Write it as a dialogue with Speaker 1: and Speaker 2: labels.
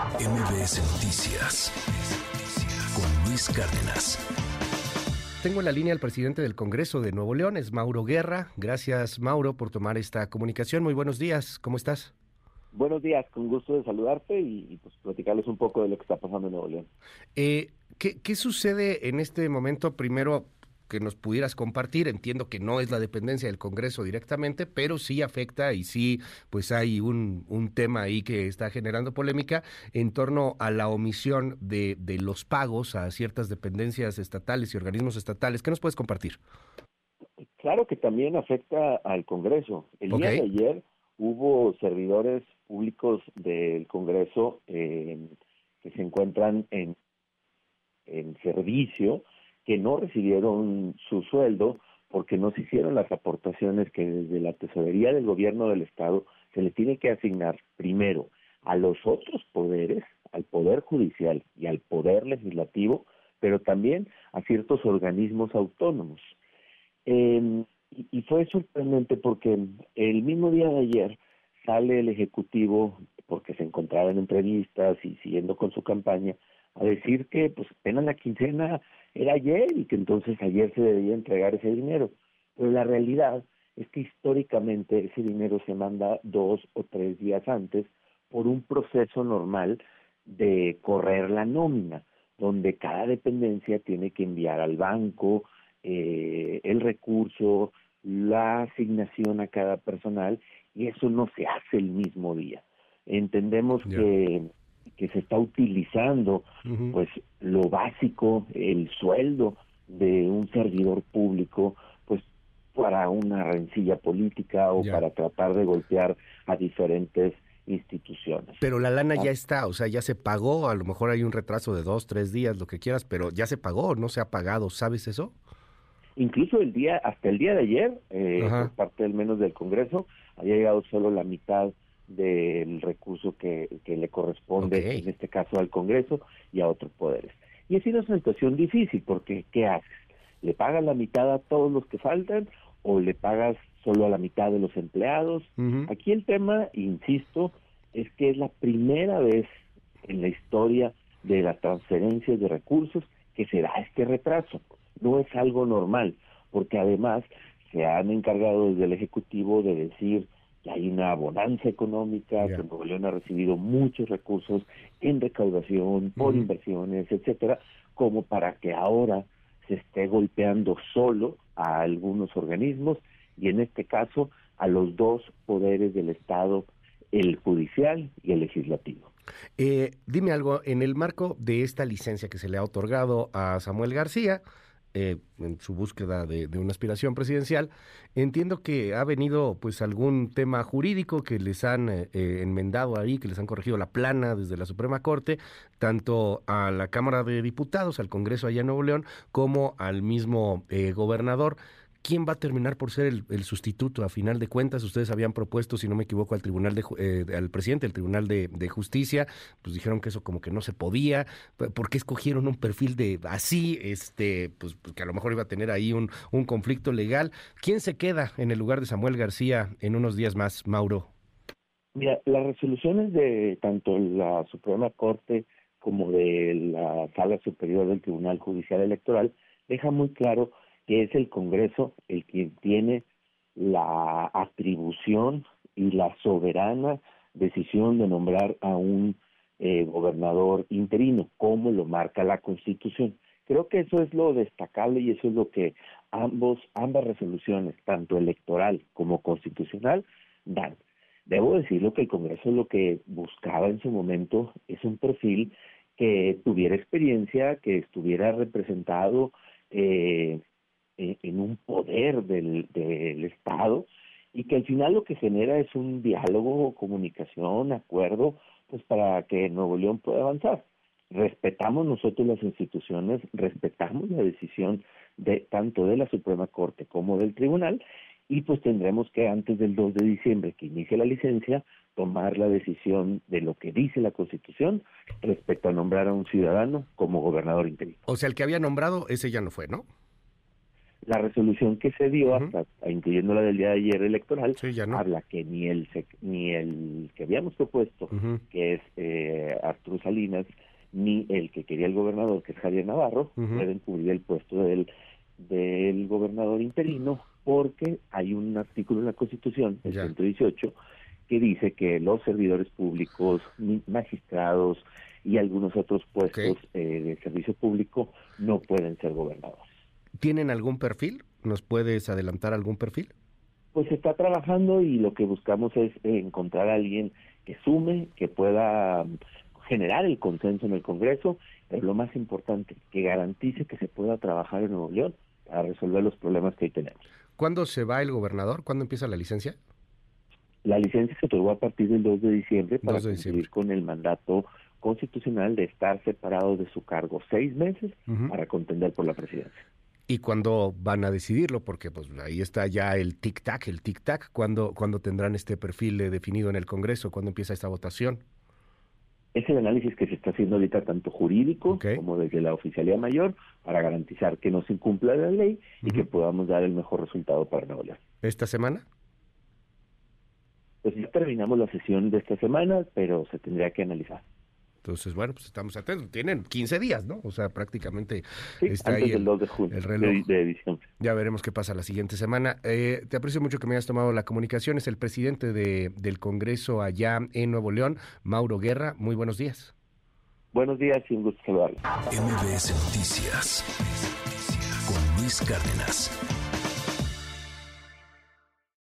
Speaker 1: MBS Noticias con Luis Cárdenas.
Speaker 2: Tengo en la línea al presidente del Congreso de Nuevo León, es Mauro Guerra. Gracias, Mauro, por tomar esta comunicación. Muy buenos días, ¿cómo estás?
Speaker 3: Buenos días, con gusto de saludarte y, pues platicarles un poco de lo que está pasando en Nuevo León.
Speaker 2: Eh, ¿qué, ¿Qué sucede en este momento? Primero, que nos pudieras compartir. Entiendo que no es la dependencia del Congreso directamente, pero sí afecta y sí, pues hay un, un tema ahí que está generando polémica en torno a la omisión de, de los pagos a ciertas dependencias estatales y organismos estatales. ¿Qué nos puedes compartir?
Speaker 3: Claro que también afecta al Congreso. El día de ayer hubo servidores públicos del Congreso eh, que se encuentran en, en servicio que no recibieron su sueldo porque no se hicieron las aportaciones que desde la tesorería del gobierno del estado se le tiene que asignar primero a los otros poderes, al poder judicial y al poder legislativo, pero también a ciertos organismos autónomos. Eh, y, y fue sorprendente porque el mismo día de ayer sale el Ejecutivo, porque se encontraba en entrevistas y siguiendo con su campaña, a decir que pues apenas la quincena era ayer y que entonces ayer se debía entregar ese dinero. Pero la realidad es que históricamente ese dinero se manda dos o tres días antes por un proceso normal de correr la nómina, donde cada dependencia tiene que enviar al banco eh, el recurso, la asignación a cada personal, y eso no se hace el mismo día. Entendemos que que se está utilizando pues lo básico, el sueldo de un servidor público, pues para una rencilla política o para tratar de golpear a diferentes instituciones.
Speaker 2: Pero la lana ya ah. está, o sea, ya se pagó, a lo mejor hay un retraso de dos, tres días, lo que quieras, pero ya se pagó, no se ha pagado, ¿sabes eso?
Speaker 3: Incluso el día, hasta el día de ayer, eh, por parte del menos del Congreso, había llegado solo la mitad del recurso que, le corresponde, en este caso al Congreso y a otros poderes. Y ha sido una situación difícil, porque ¿qué haces? ¿Le pagas la mitad a todos los que faltan o le pagas solo a la mitad de los empleados? Aquí el tema, insisto, es que es la primera vez en la historia de las transferencias de recursos que se da este retraso. No es algo normal, porque además se han encargado desde el Ejecutivo de decir que hay una bonanza económica, que Nuevo León ha recibido muchos recursos en recaudación, por inversiones, etcétera, como para que ahora se esté golpeando solo a algunos organismos y en este caso a los dos poderes del Estado, el judicial y el legislativo.
Speaker 2: Eh, dime algo, en el marco de esta licencia que se le ha otorgado a Samuel García, eh, en su búsqueda de, una aspiración presidencial. Entiendo que ha venido pues algún tema jurídico que les han eh, eh, enmendado ahí, que les han corregido la plana desde la Suprema Corte, tanto a la Cámara de Diputados, al Congreso allá en Nuevo León, como al mismo gobernador quién va a terminar por ser el, sustituto. A final de cuentas, ustedes habían propuesto, si no me equivoco, al tribunal de, eh, al presidente del Tribunal de, Justicia, pues dijeron que eso como que no se podía. ¿Por qué escogieron un perfil de así, este, pues, pues, que a lo mejor iba a tener ahí un, conflicto legal? ¿Quién se queda en el lugar de Samuel García en unos días más, Mauro?
Speaker 3: Mira, las resoluciones de tanto la Suprema Corte como de la Sala Superior del Tribunal Judicial Electoral dejan muy claro que es el Congreso el quien tiene la atribución y la soberana decisión de nombrar a un eh, gobernador interino, como lo marca la Constitución. Creo que eso es lo destacable y eso es lo que ambos, ambas resoluciones, tanto electoral como constitucional, dan. Debo decirlo que el Congreso lo que buscaba en su momento es un perfil que tuviera experiencia, que estuviera representado eh, en un poder del, del Estado y que al final lo que genera es un diálogo, comunicación, acuerdo, pues para que Nuevo León pueda avanzar. Respetamos nosotros las instituciones, respetamos la decisión de tanto de la Suprema Corte como del Tribunal y pues tendremos que antes del 2 de diciembre que inicie la licencia tomar la decisión de lo que dice la Constitución respecto a nombrar a un ciudadano como gobernador interino.
Speaker 2: O sea, el que había nombrado ese ya no fue, ¿no?
Speaker 3: La resolución que se dio, hasta incluyendo la del día de ayer electoral, habla que ni el ni el que habíamos propuesto, que es eh, Arturo Salinas, ni el que quería el gobernador, que es Javier Navarro, pueden cubrir el puesto del, del gobernador interino, porque hay un artículo en la Constitución, el 118, que dice que los servidores públicos, magistrados y algunos otros puestos eh, de servicio público no pueden ser gobernadores.
Speaker 2: ¿Tienen algún perfil? ¿Nos puedes adelantar algún perfil?
Speaker 3: Pues se está trabajando y lo que buscamos es encontrar a alguien que sume, que pueda generar el consenso en el Congreso, pero lo más importante, que garantice que se pueda trabajar en Nuevo León para resolver los problemas que ahí tenemos.
Speaker 2: ¿Cuándo se va el gobernador? ¿Cuándo empieza la licencia?
Speaker 3: La licencia se otorgó a partir del 2 de diciembre para cumplir con el mandato constitucional de estar separado de su cargo seis meses para contender por la presidencia.
Speaker 2: ¿Y cuándo van a decidirlo? Porque pues ahí está ya el tic-tac, el tic-tac. ¿Cuándo, ¿Cuándo tendrán este perfil eh, definido en el Congreso? ¿Cuándo empieza esta votación?
Speaker 3: Es el análisis que se está haciendo ahorita tanto jurídico como desde la oficialía mayor para garantizar que no se incumpla la ley y que podamos dar el mejor resultado para Nuevo León.
Speaker 2: ¿Esta semana?
Speaker 3: Pues ya terminamos la sesión de esta semana, pero se tendría que analizar.
Speaker 2: Entonces, bueno, pues estamos atentos. Tienen 15 días, ¿no? O sea, prácticamente
Speaker 3: está ahí el, 2 de junio, el reloj. De,
Speaker 2: Ya veremos qué pasa la siguiente semana. Eh, te aprecio mucho que me hayas tomado la comunicación. Es el presidente de, del Congreso allá en Nuevo León, Mauro Guerra. Muy buenos días.
Speaker 3: Buenos días y un gusto saludarlo.
Speaker 1: MBS Noticias con Luis Cárdenas.